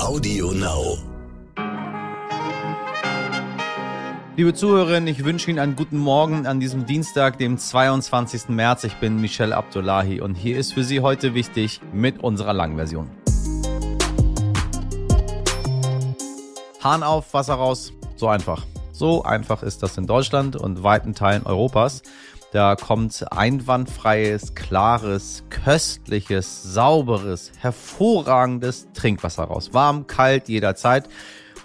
Audio Now. Liebe Zuhörerinnen, ich wünsche Ihnen einen guten Morgen an diesem Dienstag, dem 22. März. Ich bin Michel Abdullahi und hier ist für Sie heute wichtig mit unserer Langversion. Hahn auf, Wasser raus. So einfach. So einfach ist das in Deutschland und weiten Teilen Europas. Da kommt einwandfreies, klares, köstliches, sauberes, hervorragendes Trinkwasser raus. Warm, kalt, jederzeit.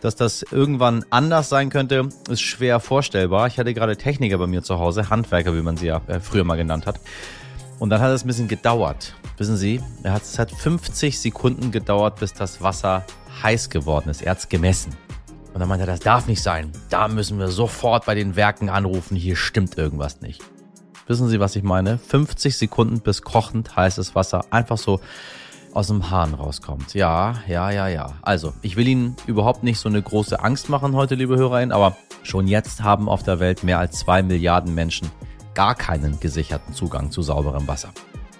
Dass das irgendwann anders sein könnte, ist schwer vorstellbar. Ich hatte gerade Techniker bei mir zu Hause, Handwerker, wie man sie ja äh, früher mal genannt hat. Und dann hat es ein bisschen gedauert. Wissen Sie, es hat 50 Sekunden gedauert, bis das Wasser heiß geworden ist. Er hat es gemessen. Und dann meinte er, das darf nicht sein. Da müssen wir sofort bei den Werken anrufen. Hier stimmt irgendwas nicht. Wissen Sie, was ich meine? 50 Sekunden bis kochend heißes Wasser einfach so aus dem Hahn rauskommt. Ja, ja, ja, ja. Also, ich will Ihnen überhaupt nicht so eine große Angst machen heute, liebe HörerInnen, aber schon jetzt haben auf der Welt mehr als zwei Milliarden Menschen gar keinen gesicherten Zugang zu sauberem Wasser.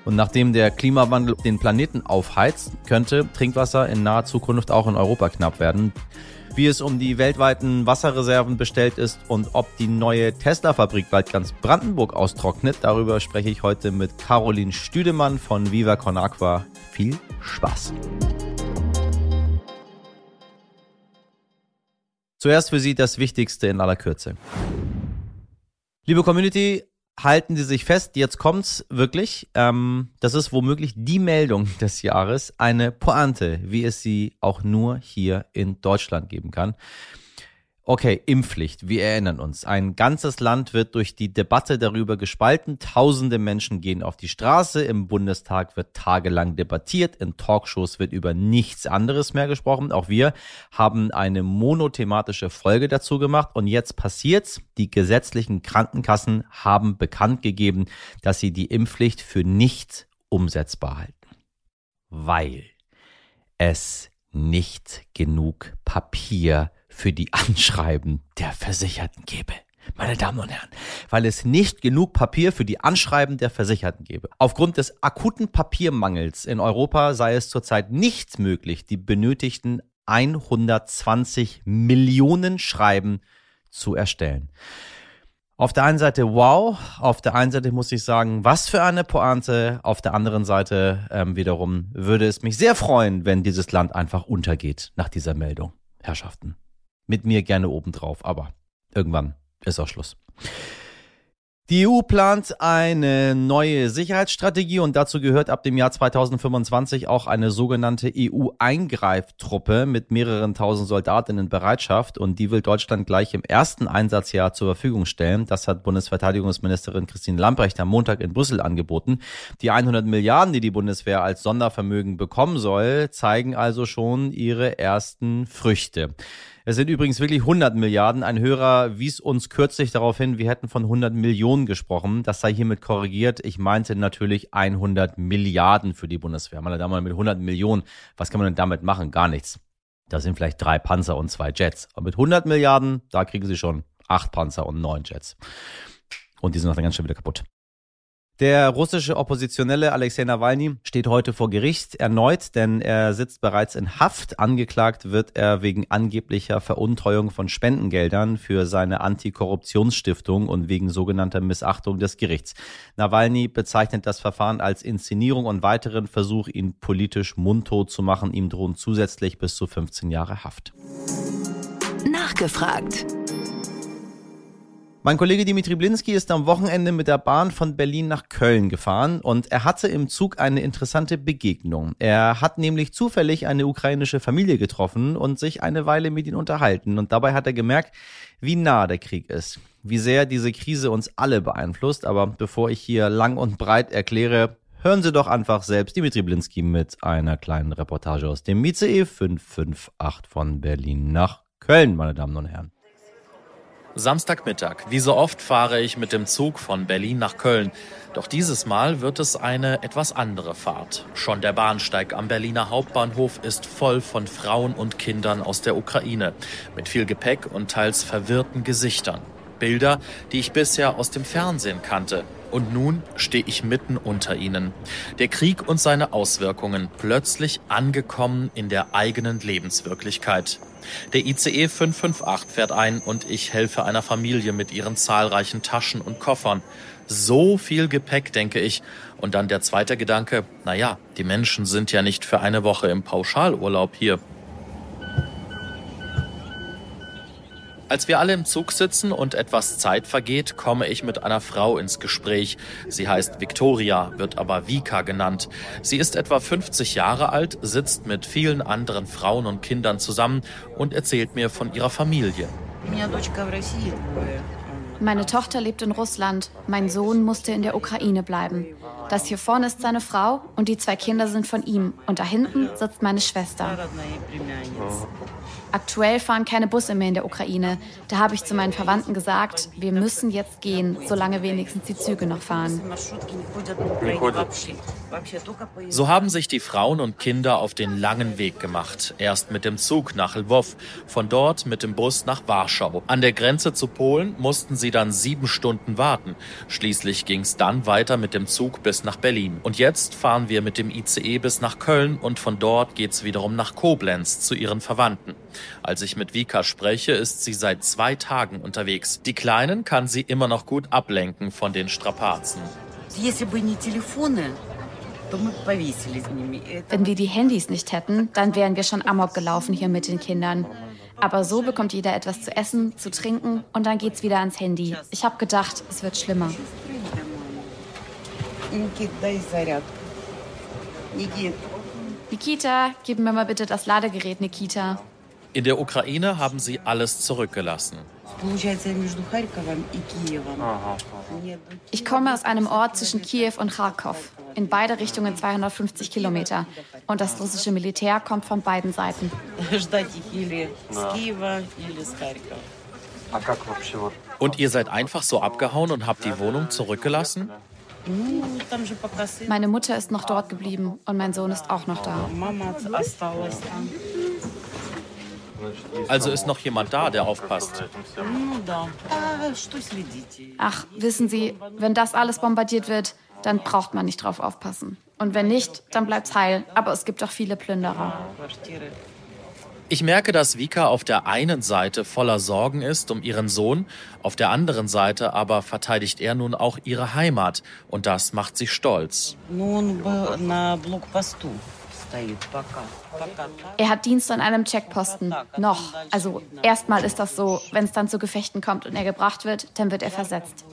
Und nachdem der Klimawandel den Planeten aufheizt, könnte Trinkwasser in naher Zukunft auch in Europa knapp werden wie es um die weltweiten Wasserreserven bestellt ist und ob die neue Tesla-Fabrik bald ganz Brandenburg austrocknet. Darüber spreche ich heute mit Caroline Stüdemann von Viva Con Aqua. Viel Spaß! Zuerst für Sie das Wichtigste in aller Kürze. Liebe Community, halten Sie sich fest, jetzt kommt's wirklich. Ähm, das ist womöglich die Meldung des Jahres, eine Pointe, wie es sie auch nur hier in Deutschland geben kann. Okay, Impfpflicht. Wir erinnern uns. Ein ganzes Land wird durch die Debatte darüber gespalten. Tausende Menschen gehen auf die Straße. Im Bundestag wird tagelang debattiert. In Talkshows wird über nichts anderes mehr gesprochen. Auch wir haben eine monothematische Folge dazu gemacht. Und jetzt passiert's. Die gesetzlichen Krankenkassen haben bekannt gegeben, dass sie die Impfpflicht für nicht umsetzbar halten. Weil es nicht genug Papier für die Anschreiben der Versicherten gebe. Meine Damen und Herren, weil es nicht genug Papier für die Anschreiben der Versicherten gebe. Aufgrund des akuten Papiermangels in Europa sei es zurzeit nicht möglich, die benötigten 120 Millionen Schreiben zu erstellen. Auf der einen Seite wow, auf der einen Seite muss ich sagen, was für eine Pointe, auf der anderen Seite ähm, wiederum würde es mich sehr freuen, wenn dieses Land einfach untergeht nach dieser Meldung, Herrschaften mit mir gerne obendrauf, aber irgendwann ist auch Schluss. Die EU plant eine neue Sicherheitsstrategie und dazu gehört ab dem Jahr 2025 auch eine sogenannte EU-Eingreiftruppe mit mehreren tausend Soldaten in Bereitschaft und die will Deutschland gleich im ersten Einsatzjahr zur Verfügung stellen. Das hat Bundesverteidigungsministerin Christine Lamprecht am Montag in Brüssel angeboten. Die 100 Milliarden, die die Bundeswehr als Sondervermögen bekommen soll, zeigen also schon ihre ersten Früchte. Es sind übrigens wirklich 100 Milliarden. Ein Hörer wies uns kürzlich darauf hin, wir hätten von 100 Millionen gesprochen. Das sei hiermit korrigiert. Ich meinte natürlich 100 Milliarden für die Bundeswehr. Meine Damen und Herren, mit 100 Millionen, was kann man denn damit machen? Gar nichts. Da sind vielleicht drei Panzer und zwei Jets. Aber mit 100 Milliarden, da kriegen sie schon acht Panzer und neun Jets. Und die sind dann ganz schnell wieder kaputt. Der russische Oppositionelle Alexei Nawalny steht heute vor Gericht erneut, denn er sitzt bereits in Haft. Angeklagt wird er wegen angeblicher Veruntreuung von Spendengeldern für seine Antikorruptionsstiftung und wegen sogenannter Missachtung des Gerichts. Nawalny bezeichnet das Verfahren als Inszenierung und weiteren Versuch, ihn politisch mundtot zu machen. Ihm drohen zusätzlich bis zu 15 Jahre Haft. Nachgefragt. Mein Kollege Dimitri Blinski ist am Wochenende mit der Bahn von Berlin nach Köln gefahren und er hatte im Zug eine interessante Begegnung. Er hat nämlich zufällig eine ukrainische Familie getroffen und sich eine Weile mit ihnen unterhalten und dabei hat er gemerkt, wie nah der Krieg ist, wie sehr diese Krise uns alle beeinflusst. Aber bevor ich hier lang und breit erkläre, hören Sie doch einfach selbst Dimitri Blinski mit einer kleinen Reportage aus dem ICE 558 von Berlin nach Köln, meine Damen und Herren. Samstagmittag. Wie so oft fahre ich mit dem Zug von Berlin nach Köln. Doch dieses Mal wird es eine etwas andere Fahrt. Schon der Bahnsteig am Berliner Hauptbahnhof ist voll von Frauen und Kindern aus der Ukraine. Mit viel Gepäck und teils verwirrten Gesichtern. Bilder, die ich bisher aus dem Fernsehen kannte. Und nun stehe ich mitten unter ihnen. Der Krieg und seine Auswirkungen plötzlich angekommen in der eigenen Lebenswirklichkeit. Der ICE 558 fährt ein und ich helfe einer Familie mit ihren zahlreichen Taschen und Koffern. So viel Gepäck, denke ich. Und dann der zweite Gedanke, naja, die Menschen sind ja nicht für eine Woche im Pauschalurlaub hier. Als wir alle im Zug sitzen und etwas Zeit vergeht, komme ich mit einer Frau ins Gespräch. Sie heißt Victoria, wird aber Vika genannt. Sie ist etwa 50 Jahre alt, sitzt mit vielen anderen Frauen und Kindern zusammen und erzählt mir von ihrer Familie. Meine Tochter lebt in Russland. Mein Sohn musste in der Ukraine bleiben. Das hier vorne ist seine Frau und die zwei Kinder sind von ihm. Und da hinten sitzt meine Schwester. Aktuell fahren keine Busse mehr in der Ukraine. Da habe ich zu meinen Verwandten gesagt, wir müssen jetzt gehen, solange wenigstens die Züge noch fahren. So haben sich die Frauen und Kinder auf den langen Weg gemacht. Erst mit dem Zug nach Lwów, von dort mit dem Bus nach Warschau. An der Grenze zu Polen mussten sie dann sieben Stunden warten. Schließlich ging es dann weiter mit dem Zug bis nach Berlin. Und jetzt fahren wir mit dem ICE bis nach Köln und von dort geht es wiederum nach Koblenz zu ihren Verwandten. Als ich mit Vika spreche, ist sie seit zwei Tagen unterwegs. Die Kleinen kann sie immer noch gut ablenken von den Strapazen. Wenn wir die Handys nicht hätten, dann wären wir schon amok gelaufen hier mit den Kindern. Aber so bekommt jeder etwas zu essen, zu trinken und dann geht's wieder ans Handy. Ich habe gedacht, es wird schlimmer. Nikita, gib mir mal bitte das Ladegerät, Nikita. In der Ukraine haben sie alles zurückgelassen. Ich komme aus einem Ort zwischen Kiew und Kharkov. In beide Richtungen 250 Kilometer. Und das russische Militär kommt von beiden Seiten. Und ihr seid einfach so abgehauen und habt die Wohnung zurückgelassen? Meine Mutter ist noch dort geblieben und mein Sohn ist auch noch da. Also ist noch jemand da, der aufpasst. Ach, wissen Sie, wenn das alles bombardiert wird, dann braucht man nicht drauf aufpassen. Und wenn nicht, dann bleibt's heil. Aber es gibt auch viele Plünderer. Ich merke, dass Vika auf der einen Seite voller Sorgen ist um ihren Sohn, auf der anderen Seite aber verteidigt er nun auch ihre Heimat. Und das macht sie stolz. Er hat Dienst an einem Checkposten. Noch. Also erstmal ist das so, wenn es dann zu Gefechten kommt und er gebracht wird, dann wird er versetzt.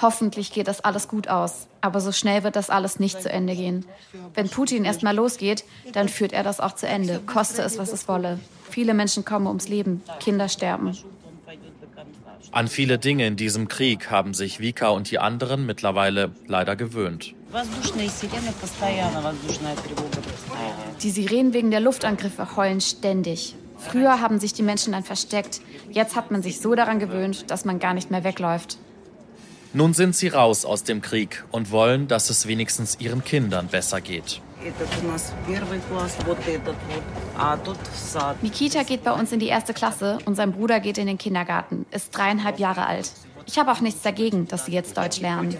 Hoffentlich geht das alles gut aus. Aber so schnell wird das alles nicht zu Ende gehen. Wenn Putin erstmal losgeht, dann führt er das auch zu Ende, koste es, was es wolle. Viele Menschen kommen ums Leben, Kinder sterben. An viele Dinge in diesem Krieg haben sich Vika und die anderen mittlerweile leider gewöhnt. Die Sirenen wegen der Luftangriffe heulen ständig. Früher haben sich die Menschen dann versteckt. Jetzt hat man sich so daran gewöhnt, dass man gar nicht mehr wegläuft. Nun sind sie raus aus dem Krieg und wollen, dass es wenigstens ihren Kindern besser geht. Nikita geht bei uns in die erste Klasse und sein Bruder geht in den Kindergarten, ist dreieinhalb Jahre alt. Ich habe auch nichts dagegen, dass sie jetzt Deutsch lernen.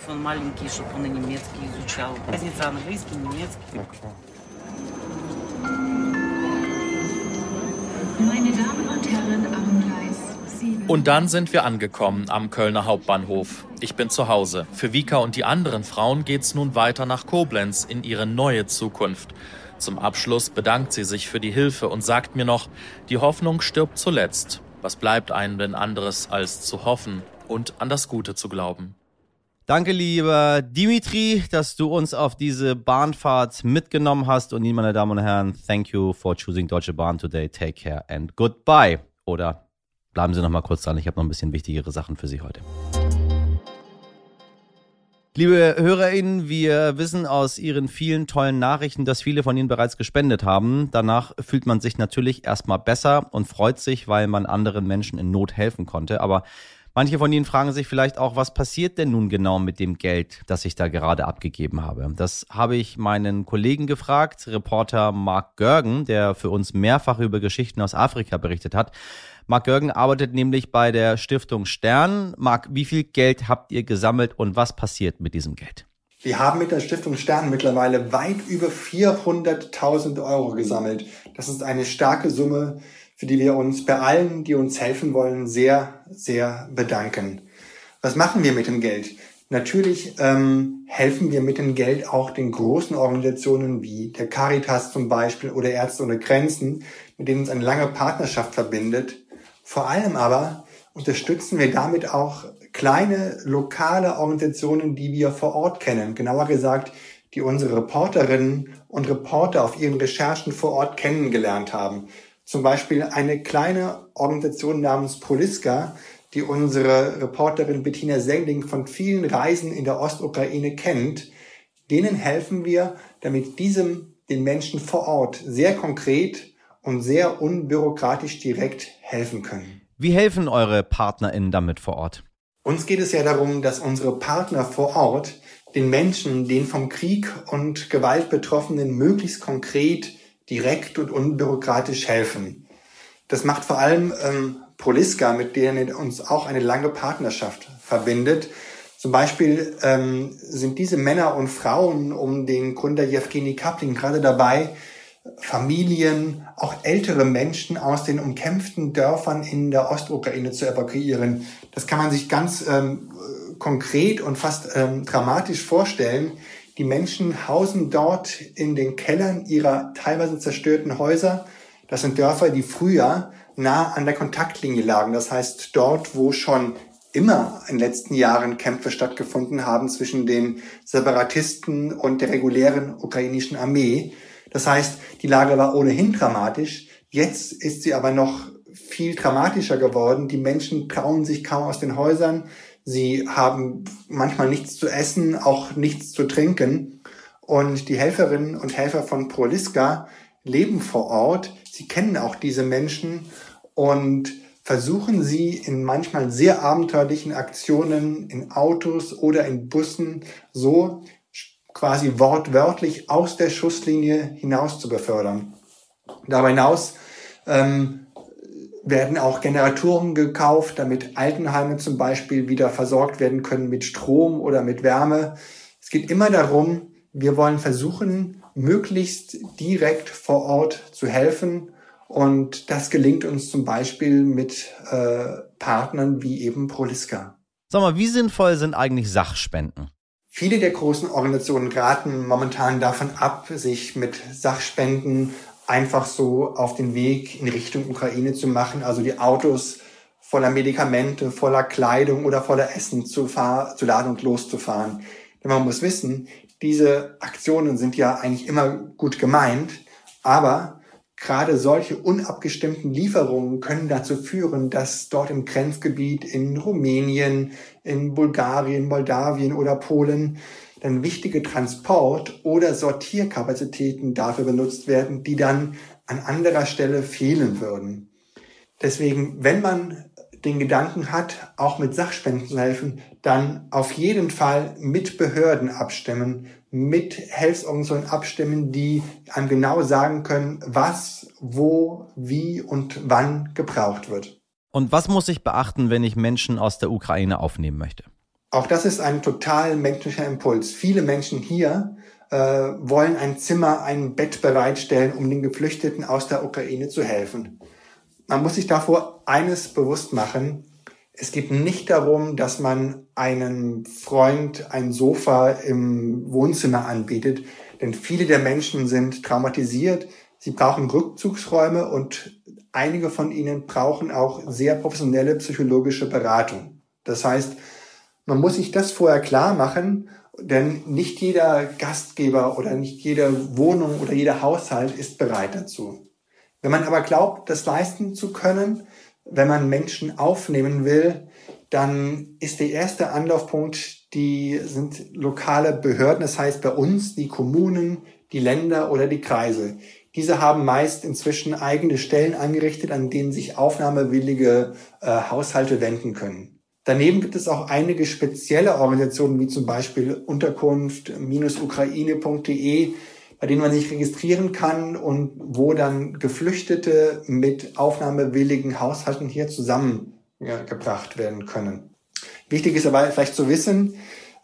Meine Damen und Herren am Gleis 7. Und dann sind wir angekommen am Kölner Hauptbahnhof. Ich bin zu Hause. Für Vika und die anderen Frauen geht's nun weiter nach Koblenz in ihre neue Zukunft. Zum Abschluss bedankt sie sich für die Hilfe und sagt mir noch, die Hoffnung stirbt zuletzt. Was bleibt einem denn anderes, als zu hoffen und an das Gute zu glauben? Danke, lieber Dimitri, dass du uns auf diese Bahnfahrt mitgenommen hast. Und Ihnen, meine Damen und Herren, thank you for choosing Deutsche Bahn today. Take care and goodbye. Oder bleiben Sie noch mal kurz dran. Ich habe noch ein bisschen wichtigere Sachen für Sie heute. Liebe HörerInnen, wir wissen aus Ihren vielen tollen Nachrichten, dass viele von Ihnen bereits gespendet haben. Danach fühlt man sich natürlich erstmal besser und freut sich, weil man anderen Menschen in Not helfen konnte. Aber Manche von Ihnen fragen sich vielleicht auch, was passiert denn nun genau mit dem Geld, das ich da gerade abgegeben habe? Das habe ich meinen Kollegen gefragt, Reporter Mark Görgen, der für uns mehrfach über Geschichten aus Afrika berichtet hat. Mark Görgen arbeitet nämlich bei der Stiftung Stern. Mark, wie viel Geld habt ihr gesammelt und was passiert mit diesem Geld? Wir haben mit der Stiftung Stern mittlerweile weit über 400.000 Euro gesammelt. Das ist eine starke Summe, für die wir uns bei allen, die uns helfen wollen, sehr, sehr bedanken. Was machen wir mit dem Geld? Natürlich ähm, helfen wir mit dem Geld auch den großen Organisationen wie der Caritas zum Beispiel oder Ärzte ohne Grenzen, mit denen uns eine lange Partnerschaft verbindet. Vor allem aber unterstützen wir damit auch kleine lokale Organisationen, die wir vor Ort kennen. Genauer gesagt, die unsere Reporterinnen und Reporter auf ihren Recherchen vor Ort kennengelernt haben. Zum Beispiel eine kleine Organisation namens Poliska, die unsere Reporterin Bettina Sengling von vielen Reisen in der Ostukraine kennt. Denen helfen wir, damit diesem den Menschen vor Ort sehr konkret und sehr unbürokratisch direkt helfen können. Wie helfen eure PartnerInnen damit vor Ort? Uns geht es ja darum, dass unsere Partner vor Ort den Menschen, den vom Krieg und Gewalt Betroffenen möglichst konkret direkt und unbürokratisch helfen. Das macht vor allem ähm, Poliska, mit denen uns auch eine lange Partnerschaft verbindet. Zum Beispiel ähm, sind diese Männer und Frauen um den Gründer Jewgeni Kapling gerade dabei, Familien, auch ältere Menschen aus den umkämpften Dörfern in der Ostukraine zu evakuieren. Das kann man sich ganz ähm, konkret und fast ähm, dramatisch vorstellen. Die Menschen hausen dort in den Kellern ihrer teilweise zerstörten Häuser. Das sind Dörfer, die früher nah an der Kontaktlinie lagen. Das heißt, dort, wo schon immer in den letzten Jahren Kämpfe stattgefunden haben zwischen den Separatisten und der regulären ukrainischen Armee. Das heißt, die Lage war ohnehin dramatisch. Jetzt ist sie aber noch viel dramatischer geworden. Die Menschen trauen sich kaum aus den Häusern. Sie haben manchmal nichts zu essen, auch nichts zu trinken. Und die Helferinnen und Helfer von Proliska leben vor Ort. Sie kennen auch diese Menschen und versuchen sie in manchmal sehr abenteuerlichen Aktionen in Autos oder in Bussen so quasi wortwörtlich aus der Schusslinie hinaus zu befördern. Darüber hinaus ähm, werden auch Generatoren gekauft, damit Altenheime zum Beispiel wieder versorgt werden können mit Strom oder mit Wärme. Es geht immer darum, wir wollen versuchen, möglichst direkt vor Ort zu helfen. Und das gelingt uns zum Beispiel mit äh, Partnern wie eben Proliska. Sag mal, wie sinnvoll sind eigentlich Sachspenden? Viele der großen Organisationen raten momentan davon ab, sich mit Sachspenden einfach so auf den Weg in Richtung Ukraine zu machen, also die Autos voller Medikamente, voller Kleidung oder voller Essen zu, fahr zu laden und loszufahren. Denn man muss wissen, diese Aktionen sind ja eigentlich immer gut gemeint, aber gerade solche unabgestimmten Lieferungen können dazu führen, dass dort im Grenzgebiet in Rumänien, in Bulgarien, Moldawien oder Polen dann wichtige Transport- oder Sortierkapazitäten dafür benutzt werden, die dann an anderer Stelle fehlen würden. Deswegen, wenn man den Gedanken hat, auch mit Sachspenden zu helfen, dann auf jeden Fall mit Behörden abstimmen, mit Hilfsorganisationen abstimmen, die einem genau sagen können, was, wo, wie und wann gebraucht wird. Und was muss ich beachten, wenn ich Menschen aus der Ukraine aufnehmen möchte? Auch das ist ein total menschlicher Impuls. Viele Menschen hier äh, wollen ein Zimmer, ein Bett bereitstellen, um den Geflüchteten aus der Ukraine zu helfen. Man muss sich davor eines bewusst machen. Es geht nicht darum, dass man einem Freund ein Sofa im Wohnzimmer anbietet, denn viele der Menschen sind traumatisiert. Sie brauchen Rückzugsräume und einige von ihnen brauchen auch sehr professionelle psychologische Beratung. Das heißt, man muss sich das vorher klar machen, denn nicht jeder Gastgeber oder nicht jede Wohnung oder jeder Haushalt ist bereit dazu. Wenn man aber glaubt, das leisten zu können, wenn man Menschen aufnehmen will, dann ist der erste Anlaufpunkt, die sind lokale Behörden, das heißt bei uns die Kommunen, die Länder oder die Kreise. Diese haben meist inzwischen eigene Stellen eingerichtet, an denen sich aufnahmewillige äh, Haushalte wenden können. Daneben gibt es auch einige spezielle Organisationen, wie zum Beispiel Unterkunft-ukraine.de, bei denen man sich registrieren kann und wo dann Geflüchtete mit aufnahmewilligen Haushalten hier zusammengebracht werden können. Wichtig ist aber vielleicht zu wissen,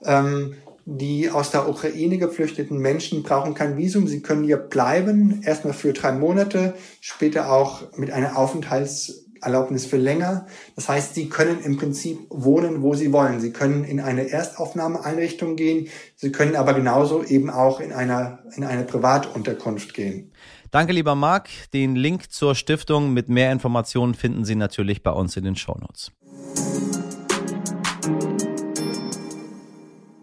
ähm, die aus der Ukraine geflüchteten Menschen brauchen kein Visum. Sie können hier bleiben, erstmal für drei Monate, später auch mit einer Aufenthalts Erlaubnis für länger. Das heißt, Sie können im Prinzip wohnen, wo Sie wollen. Sie können in eine Erstaufnahmeeinrichtung gehen. Sie können aber genauso eben auch in einer, in eine Privatunterkunft gehen. Danke, lieber Marc. Den Link zur Stiftung mit mehr Informationen finden Sie natürlich bei uns in den Shownotes.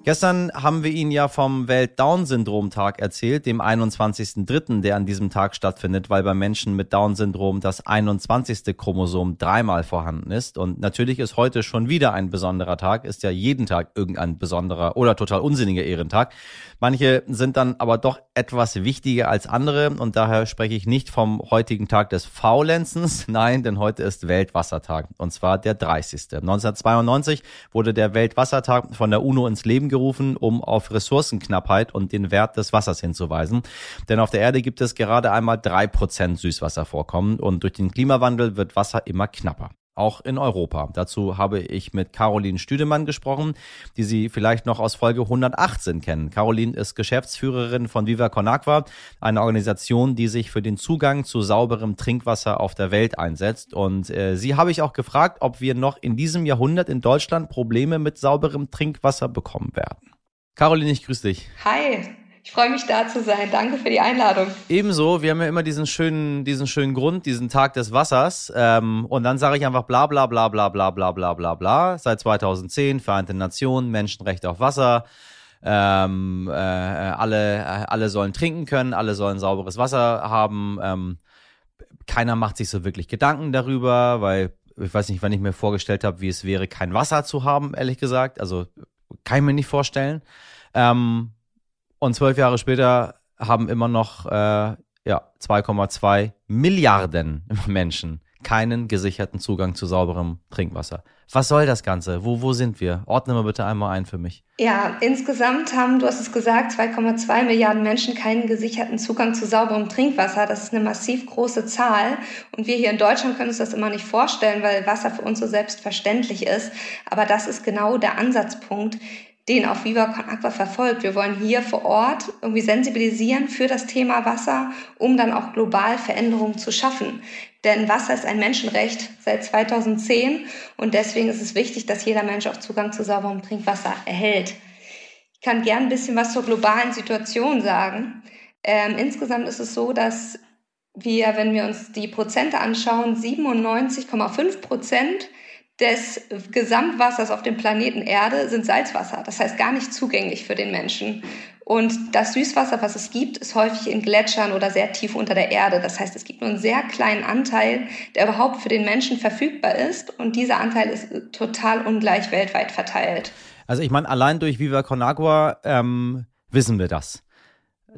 Gestern haben wir Ihnen ja vom Welt-Down-Syndrom-Tag erzählt, dem 21.03., der an diesem Tag stattfindet, weil bei Menschen mit Down-Syndrom das 21. Chromosom dreimal vorhanden ist. Und natürlich ist heute schon wieder ein besonderer Tag, ist ja jeden Tag irgendein besonderer oder total unsinniger Ehrentag. Manche sind dann aber doch etwas wichtiger als andere und daher spreche ich nicht vom heutigen Tag des Faulenzens, nein, denn heute ist Weltwassertag und zwar der 30. 1992 wurde der Weltwassertag von der UNO ins Leben gerufen, um auf Ressourcenknappheit und den Wert des Wassers hinzuweisen. Denn auf der Erde gibt es gerade einmal drei Prozent Süßwasservorkommen und durch den Klimawandel wird Wasser immer knapper auch in Europa. Dazu habe ich mit Caroline Stüdemann gesprochen, die Sie vielleicht noch aus Folge 118 kennen. Caroline ist Geschäftsführerin von Viva Con Agua, eine Organisation, die sich für den Zugang zu sauberem Trinkwasser auf der Welt einsetzt. Und äh, sie habe ich auch gefragt, ob wir noch in diesem Jahrhundert in Deutschland Probleme mit sauberem Trinkwasser bekommen werden. Caroline, ich grüße dich. Hi. Ich freue mich da zu sein. Danke für die Einladung. Ebenso, wir haben ja immer diesen schönen, diesen schönen Grund, diesen Tag des Wassers. Ähm, und dann sage ich einfach bla bla bla bla bla bla bla bla bla. Seit 2010, Vereinte Nationen, Menschenrechte auf Wasser. Ähm, äh, alle, äh, alle sollen trinken können, alle sollen sauberes Wasser haben. Ähm, keiner macht sich so wirklich Gedanken darüber, weil ich weiß nicht, wann ich mir vorgestellt habe, wie es wäre, kein Wasser zu haben, ehrlich gesagt. Also kann ich mir nicht vorstellen. Ähm, und zwölf Jahre später haben immer noch äh, ja, 2,2 Milliarden Menschen keinen gesicherten Zugang zu sauberem Trinkwasser. Was soll das Ganze? Wo, wo sind wir? Ordne mal bitte einmal ein für mich. Ja, insgesamt haben, du hast es gesagt, 2,2 Milliarden Menschen keinen gesicherten Zugang zu sauberem Trinkwasser. Das ist eine massiv große Zahl. Und wir hier in Deutschland können uns das immer nicht vorstellen, weil Wasser für uns so selbstverständlich ist. Aber das ist genau der Ansatzpunkt, den auch Viva Con Aqua verfolgt. Wir wollen hier vor Ort irgendwie sensibilisieren für das Thema Wasser, um dann auch global Veränderungen zu schaffen. Denn Wasser ist ein Menschenrecht seit 2010 und deswegen ist es wichtig, dass jeder Mensch auch Zugang zu sauberem Trinkwasser erhält. Ich kann gern ein bisschen was zur globalen Situation sagen. Ähm, insgesamt ist es so, dass wir, wenn wir uns die Prozente anschauen, 97,5 Prozent des Gesamtwassers auf dem Planeten Erde sind Salzwasser. Das heißt gar nicht zugänglich für den Menschen. Und das Süßwasser, was es gibt, ist häufig in Gletschern oder sehr tief unter der Erde. Das heißt, es gibt nur einen sehr kleinen Anteil, der überhaupt für den Menschen verfügbar ist. Und dieser Anteil ist total ungleich weltweit verteilt. Also ich meine, allein durch Viva Con Agua ähm, wissen wir das.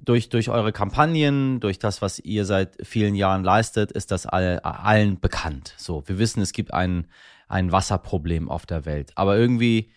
Durch, durch eure Kampagnen, durch das, was ihr seit vielen Jahren leistet, ist das all, allen bekannt. So, wir wissen, es gibt einen ein Wasserproblem auf der Welt. Aber irgendwie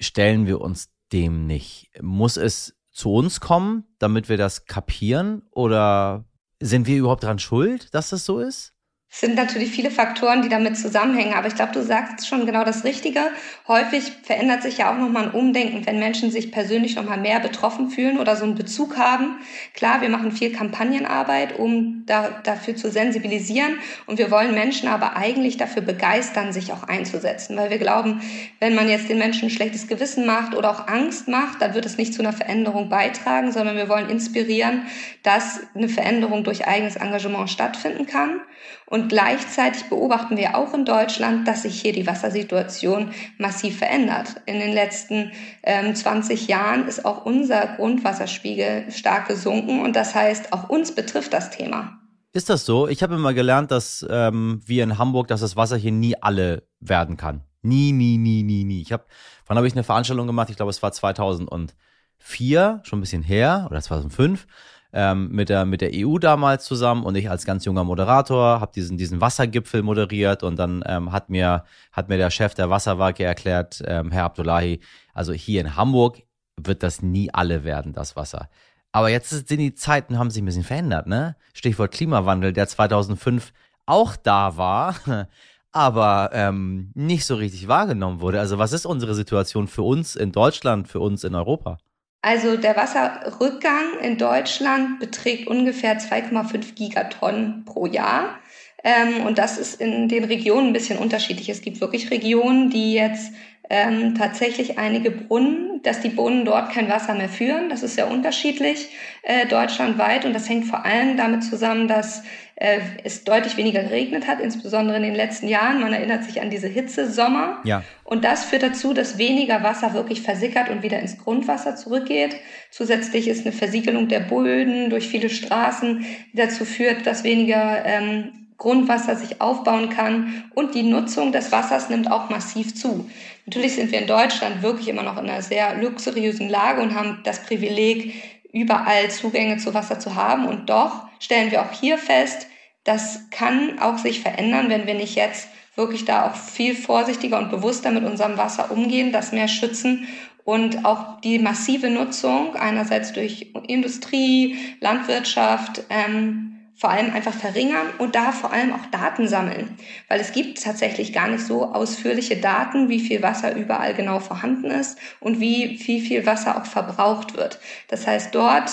stellen wir uns dem nicht. Muss es zu uns kommen, damit wir das kapieren? Oder sind wir überhaupt daran schuld, dass das so ist? Es sind natürlich viele Faktoren, die damit zusammenhängen, aber ich glaube, du sagst schon genau das Richtige. Häufig verändert sich ja auch nochmal ein Umdenken, wenn Menschen sich persönlich nochmal mehr betroffen fühlen oder so einen Bezug haben. Klar, wir machen viel Kampagnenarbeit, um da, dafür zu sensibilisieren und wir wollen Menschen aber eigentlich dafür begeistern, sich auch einzusetzen, weil wir glauben, wenn man jetzt den Menschen ein schlechtes Gewissen macht oder auch Angst macht, dann wird es nicht zu einer Veränderung beitragen, sondern wir wollen inspirieren, dass eine Veränderung durch eigenes Engagement stattfinden kann. Und gleichzeitig beobachten wir auch in Deutschland, dass sich hier die Wassersituation massiv verändert. In den letzten ähm, 20 Jahren ist auch unser Grundwasserspiegel stark gesunken und das heißt, auch uns betrifft das Thema. Ist das so? Ich habe immer gelernt, dass ähm, wir in Hamburg, dass das Wasser hier nie alle werden kann. Nie, nie, nie, nie, nie. Ich habe, wann habe ich eine Veranstaltung gemacht? Ich glaube, es war 2004, schon ein bisschen her, oder 2005 ähm, mit, der, mit der EU damals zusammen und ich als ganz junger Moderator habe diesen, diesen Wassergipfel moderiert und dann ähm, hat, mir, hat mir der Chef der Wasserwerke erklärt, ähm, Herr Abdullahi, also hier in Hamburg wird das nie alle werden, das Wasser. Aber jetzt sind die Zeiten, haben sich ein bisschen verändert, ne? Stichwort Klimawandel, der 2005 auch da war, aber ähm, nicht so richtig wahrgenommen wurde. Also was ist unsere Situation für uns in Deutschland, für uns in Europa? Also der Wasserrückgang in Deutschland beträgt ungefähr 2,5 Gigatonnen pro Jahr. Ähm, und das ist in den Regionen ein bisschen unterschiedlich. Es gibt wirklich Regionen, die jetzt ähm, tatsächlich einige Brunnen, dass die Brunnen dort kein Wasser mehr führen. Das ist sehr unterschiedlich äh, deutschlandweit und das hängt vor allem damit zusammen, dass äh, es deutlich weniger geregnet hat, insbesondere in den letzten Jahren. Man erinnert sich an diese Hitzesommer. Ja. Und das führt dazu, dass weniger Wasser wirklich versickert und wieder ins Grundwasser zurückgeht. Zusätzlich ist eine Versiegelung der Böden durch viele Straßen, die dazu führt, dass weniger ähm, Grundwasser sich aufbauen kann und die Nutzung des Wassers nimmt auch massiv zu. Natürlich sind wir in Deutschland wirklich immer noch in einer sehr luxuriösen Lage und haben das Privileg, überall Zugänge zu Wasser zu haben. Und doch stellen wir auch hier fest, das kann auch sich verändern, wenn wir nicht jetzt wirklich da auch viel vorsichtiger und bewusster mit unserem Wasser umgehen, das mehr schützen und auch die massive Nutzung einerseits durch Industrie, Landwirtschaft, ähm, vor allem einfach verringern und da vor allem auch Daten sammeln. Weil es gibt tatsächlich gar nicht so ausführliche Daten, wie viel Wasser überall genau vorhanden ist und wie, wie viel Wasser auch verbraucht wird. Das heißt, dort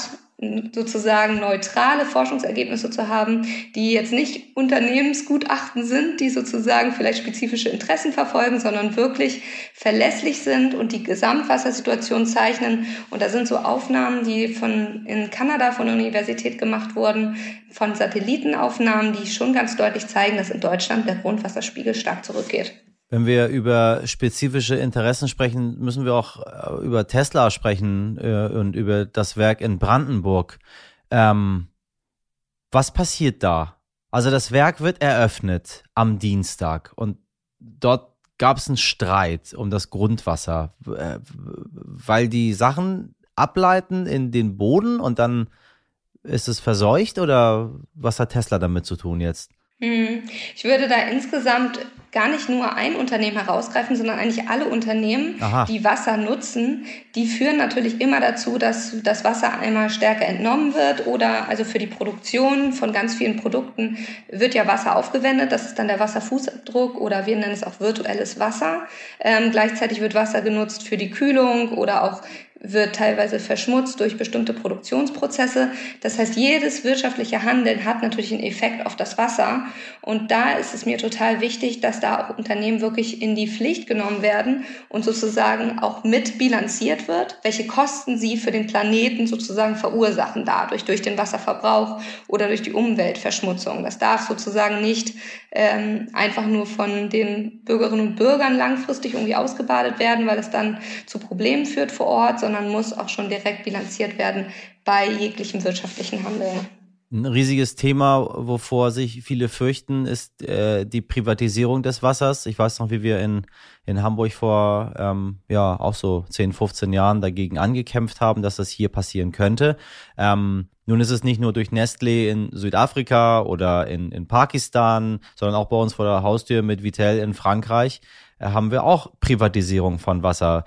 sozusagen neutrale Forschungsergebnisse zu haben, die jetzt nicht Unternehmensgutachten sind, die sozusagen vielleicht spezifische Interessen verfolgen, sondern wirklich verlässlich sind und die Gesamtwassersituation zeichnen. Und da sind so Aufnahmen, die von in Kanada von der Universität gemacht wurden, von Satellitenaufnahmen, die schon ganz deutlich zeigen, dass in Deutschland der Grundwasserspiegel stark zurückgeht. Wenn wir über spezifische Interessen sprechen, müssen wir auch äh, über Tesla sprechen äh, und über das Werk in Brandenburg. Ähm, was passiert da? Also das Werk wird eröffnet am Dienstag und dort gab es einen Streit um das Grundwasser, äh, weil die Sachen ableiten in den Boden und dann ist es verseucht oder was hat Tesla damit zu tun jetzt? Hm. Ich würde da insgesamt gar nicht nur ein Unternehmen herausgreifen, sondern eigentlich alle Unternehmen, Aha. die Wasser nutzen, die führen natürlich immer dazu, dass das Wasser einmal stärker entnommen wird oder also für die Produktion von ganz vielen Produkten wird ja Wasser aufgewendet. Das ist dann der Wasserfußabdruck oder wir nennen es auch virtuelles Wasser. Ähm, gleichzeitig wird Wasser genutzt für die Kühlung oder auch wird teilweise verschmutzt durch bestimmte Produktionsprozesse. Das heißt, jedes wirtschaftliche Handeln hat natürlich einen Effekt auf das Wasser. Und da ist es mir total wichtig, dass da auch Unternehmen wirklich in die Pflicht genommen werden und sozusagen auch mit bilanziert wird, welche Kosten sie für den Planeten sozusagen verursachen dadurch, durch den Wasserverbrauch oder durch die Umweltverschmutzung. Das darf sozusagen nicht ähm, einfach nur von den Bürgerinnen und Bürgern langfristig irgendwie ausgebadet werden, weil es dann zu Problemen führt vor Ort, sondern muss auch schon direkt bilanziert werden bei jeglichem wirtschaftlichen Handeln. Ein riesiges Thema, wovor sich viele fürchten, ist äh, die Privatisierung des Wassers. Ich weiß noch, wie wir in, in Hamburg vor ähm, ja auch so 10, 15 Jahren dagegen angekämpft haben, dass das hier passieren könnte. Ähm, nun ist es nicht nur durch Nestlé in Südafrika oder in, in Pakistan, sondern auch bei uns vor der Haustür mit Vitel in Frankreich äh, haben wir auch Privatisierung von Wasser.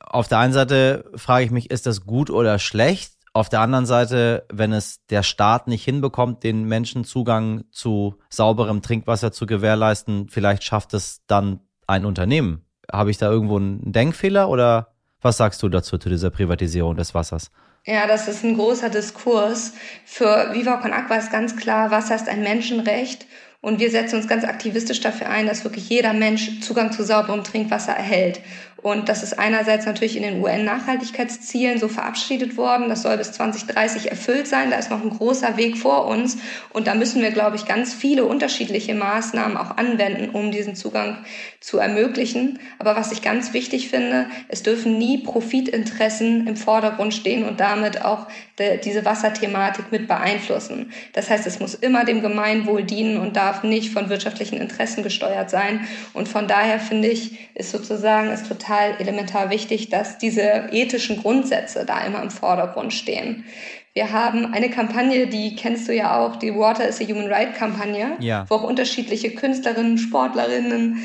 Auf der einen Seite frage ich mich, ist das gut oder schlecht? Auf der anderen Seite, wenn es der Staat nicht hinbekommt, den Menschen Zugang zu sauberem Trinkwasser zu gewährleisten, vielleicht schafft es dann ein Unternehmen. Habe ich da irgendwo einen Denkfehler oder was sagst du dazu, zu dieser Privatisierung des Wassers? Ja, das ist ein großer Diskurs. Für Viva Con Aqua ist ganz klar, Wasser ist ein Menschenrecht und wir setzen uns ganz aktivistisch dafür ein, dass wirklich jeder Mensch Zugang zu sauberem Trinkwasser erhält. Und das ist einerseits natürlich in den UN-Nachhaltigkeitszielen so verabschiedet worden. Das soll bis 2030 erfüllt sein. Da ist noch ein großer Weg vor uns. Und da müssen wir, glaube ich, ganz viele unterschiedliche Maßnahmen auch anwenden, um diesen Zugang zu ermöglichen. Aber was ich ganz wichtig finde, es dürfen nie Profitinteressen im Vordergrund stehen und damit auch diese Wasserthematik mit beeinflussen. Das heißt, es muss immer dem Gemeinwohl dienen und darf nicht von wirtschaftlichen Interessen gesteuert sein. Und von daher finde ich, ist sozusagen total total elementar wichtig, dass diese ethischen Grundsätze da immer im Vordergrund stehen. Wir haben eine Kampagne, die kennst du ja auch, die Water is a Human Right Kampagne, ja. wo auch unterschiedliche Künstlerinnen, Sportlerinnen,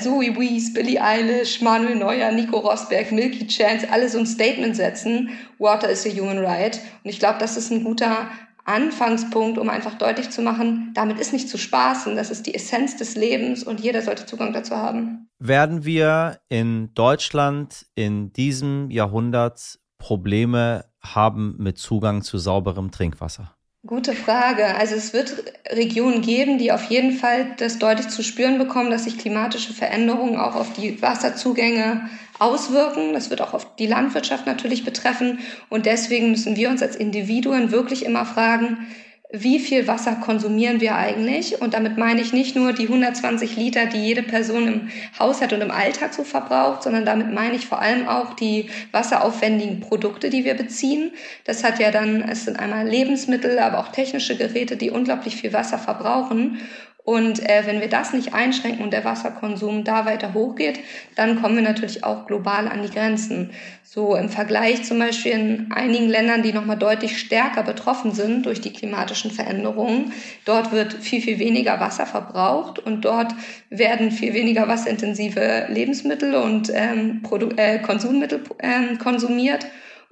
Zoe Wees, Billie Eilish, Manuel Neuer, Nico Rosberg, Milky Chance, alle so ein Statement setzen, Water is a Human Right. Und ich glaube, das ist ein guter Anfangspunkt, um einfach deutlich zu machen, damit ist nicht zu spaßen, das ist die Essenz des Lebens und jeder sollte Zugang dazu haben. Werden wir in Deutschland in diesem Jahrhundert Probleme haben mit Zugang zu sauberem Trinkwasser? Gute Frage. Also es wird Regionen geben, die auf jeden Fall das deutlich zu spüren bekommen, dass sich klimatische Veränderungen auch auf die Wasserzugänge auswirken. Das wird auch auf die Landwirtschaft natürlich betreffen. Und deswegen müssen wir uns als Individuen wirklich immer fragen, wie viel Wasser konsumieren wir eigentlich? Und damit meine ich nicht nur die 120 Liter, die jede Person im Haushalt und im Alltag so verbraucht, sondern damit meine ich vor allem auch die wasseraufwendigen Produkte, die wir beziehen. Das hat ja dann, es sind einmal Lebensmittel, aber auch technische Geräte, die unglaublich viel Wasser verbrauchen. Und äh, wenn wir das nicht einschränken und der Wasserkonsum da weiter hochgeht, dann kommen wir natürlich auch global an die Grenzen. So im Vergleich zum Beispiel in einigen Ländern, die nochmal deutlich stärker betroffen sind durch die klimatischen Veränderungen, dort wird viel, viel weniger Wasser verbraucht und dort werden viel weniger wasserintensive Lebensmittel und ähm, Produ äh, Konsummittel ähm, konsumiert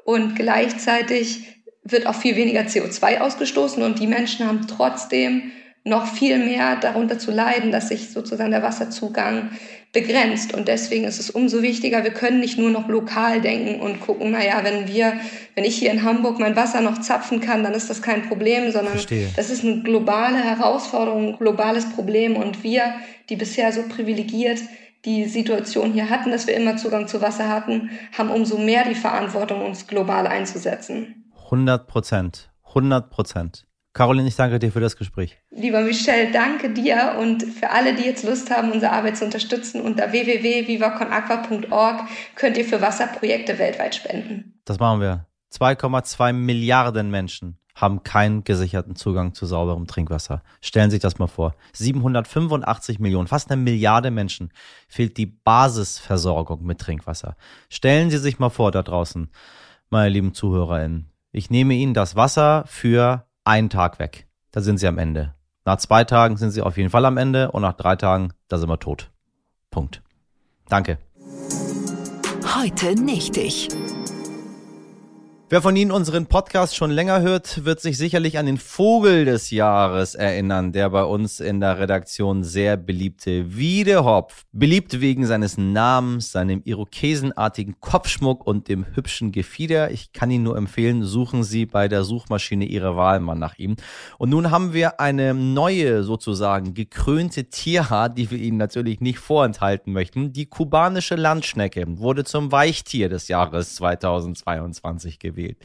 und gleichzeitig wird auch viel weniger CO2 ausgestoßen und die Menschen haben trotzdem noch viel mehr darunter zu leiden, dass sich sozusagen der Wasserzugang begrenzt. Und deswegen ist es umso wichtiger, wir können nicht nur noch lokal denken und gucken, naja, wenn wir, wenn ich hier in Hamburg mein Wasser noch zapfen kann, dann ist das kein Problem, sondern Verstehe. das ist eine globale Herausforderung, ein globales Problem. Und wir, die bisher so privilegiert die Situation hier hatten, dass wir immer Zugang zu Wasser hatten, haben umso mehr die Verantwortung, uns global einzusetzen. 100 Prozent. 100 Prozent. Caroline, ich danke dir für das Gespräch. Lieber Michel, danke dir und für alle, die jetzt Lust haben, unsere Arbeit zu unterstützen, unter www.vivaconaqua.org könnt ihr für Wasserprojekte weltweit spenden. Das machen wir. 2,2 Milliarden Menschen haben keinen gesicherten Zugang zu sauberem Trinkwasser. Stellen Sie sich das mal vor. 785 Millionen, fast eine Milliarde Menschen fehlt die Basisversorgung mit Trinkwasser. Stellen Sie sich mal vor da draußen, meine lieben ZuhörerInnen. Ich nehme Ihnen das Wasser für einen Tag weg. Da sind sie am Ende. Nach zwei Tagen sind sie auf jeden Fall am Ende und nach drei Tagen, da sind wir tot. Punkt. Danke. Heute nicht ich. Wer von Ihnen unseren Podcast schon länger hört, wird sich sicherlich an den Vogel des Jahres erinnern, der bei uns in der Redaktion sehr beliebte Wiedehopf. Beliebt wegen seines Namens, seinem irokesenartigen Kopfschmuck und dem hübschen Gefieder. Ich kann Ihnen nur empfehlen, suchen Sie bei der Suchmaschine Ihre Wahl mal nach ihm. Und nun haben wir eine neue, sozusagen gekrönte Tierart, die wir Ihnen natürlich nicht vorenthalten möchten. Die kubanische Landschnecke wurde zum Weichtier des Jahres 2022 gewählt gewählt.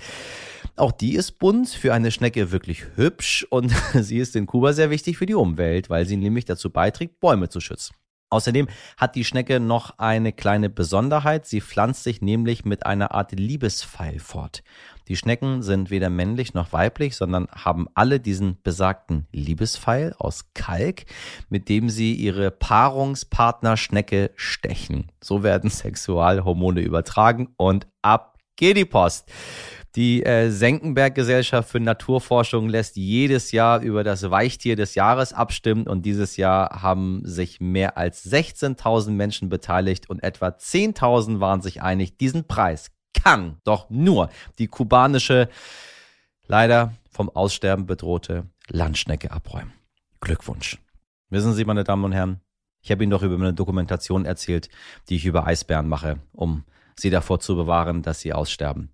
Auch die ist bunt, für eine Schnecke wirklich hübsch und sie ist in Kuba sehr wichtig für die Umwelt, weil sie nämlich dazu beiträgt, Bäume zu schützen. Außerdem hat die Schnecke noch eine kleine Besonderheit. Sie pflanzt sich nämlich mit einer Art Liebespfeil fort. Die Schnecken sind weder männlich noch weiblich, sondern haben alle diesen besagten Liebespfeil aus Kalk, mit dem sie ihre Paarungspartner Schnecke stechen. So werden Sexualhormone übertragen und ab geht die Post. Die äh, Senckenberg-Gesellschaft für Naturforschung lässt jedes Jahr über das Weichtier des Jahres abstimmen und dieses Jahr haben sich mehr als 16.000 Menschen beteiligt und etwa 10.000 waren sich einig, diesen Preis kann doch nur die kubanische, leider vom Aussterben bedrohte Landschnecke abräumen. Glückwunsch. Wissen Sie, meine Damen und Herren, ich habe Ihnen doch über eine Dokumentation erzählt, die ich über Eisbären mache, um sie davor zu bewahren, dass sie aussterben.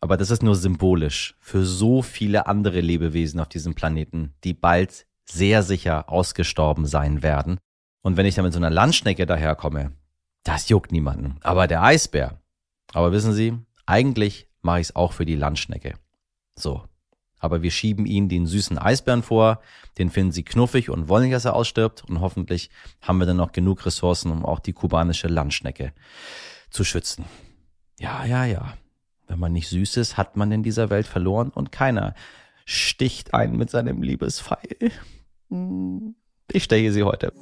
Aber das ist nur symbolisch für so viele andere Lebewesen auf diesem Planeten, die bald sehr sicher ausgestorben sein werden. Und wenn ich dann mit so einer Landschnecke daherkomme, das juckt niemanden. Aber der Eisbär. Aber wissen Sie, eigentlich mache ich es auch für die Landschnecke. So. Aber wir schieben ihnen den süßen Eisbären vor, den finden sie knuffig und wollen nicht, dass er ausstirbt. Und hoffentlich haben wir dann noch genug Ressourcen, um auch die kubanische Landschnecke zu schützen. Ja, ja, ja. Wenn man nicht süß ist, hat man in dieser Welt verloren und keiner sticht einen mit seinem Liebespfeil. Hm, ich steche sie heute.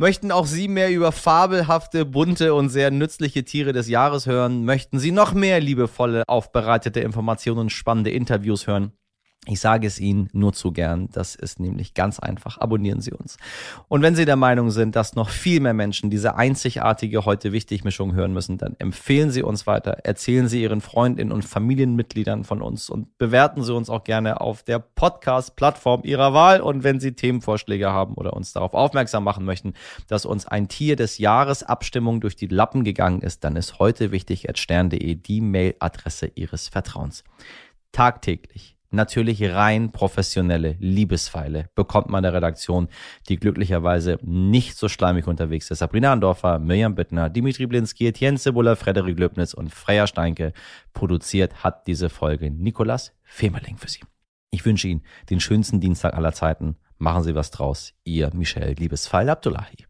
Möchten auch Sie mehr über fabelhafte, bunte und sehr nützliche Tiere des Jahres hören? Möchten Sie noch mehr liebevolle, aufbereitete Informationen und spannende Interviews hören? Ich sage es Ihnen nur zu gern. Das ist nämlich ganz einfach. Abonnieren Sie uns. Und wenn Sie der Meinung sind, dass noch viel mehr Menschen diese einzigartige heute wichtig Mischung hören müssen, dann empfehlen Sie uns weiter. Erzählen Sie Ihren Freundinnen und Familienmitgliedern von uns und bewerten Sie uns auch gerne auf der Podcast-Plattform Ihrer Wahl. Und wenn Sie Themenvorschläge haben oder uns darauf aufmerksam machen möchten, dass uns ein Tier des Jahres Abstimmung durch die Lappen gegangen ist, dann ist heute wichtig stern.de die Mailadresse Ihres Vertrauens. Tagtäglich natürlich rein professionelle Liebespfeile bekommt man der Redaktion, die glücklicherweise nicht so schleimig unterwegs ist. Sabrina Andorfer, Mirjam Bittner, Dimitri Blinski, Etienne Cebula, Frederik Löbnitz und Freya Steinke produziert hat diese Folge Nikolas Femerling für Sie. Ich wünsche Ihnen den schönsten Dienstag aller Zeiten. Machen Sie was draus. Ihr Michel Liebespfeil Abdullahi.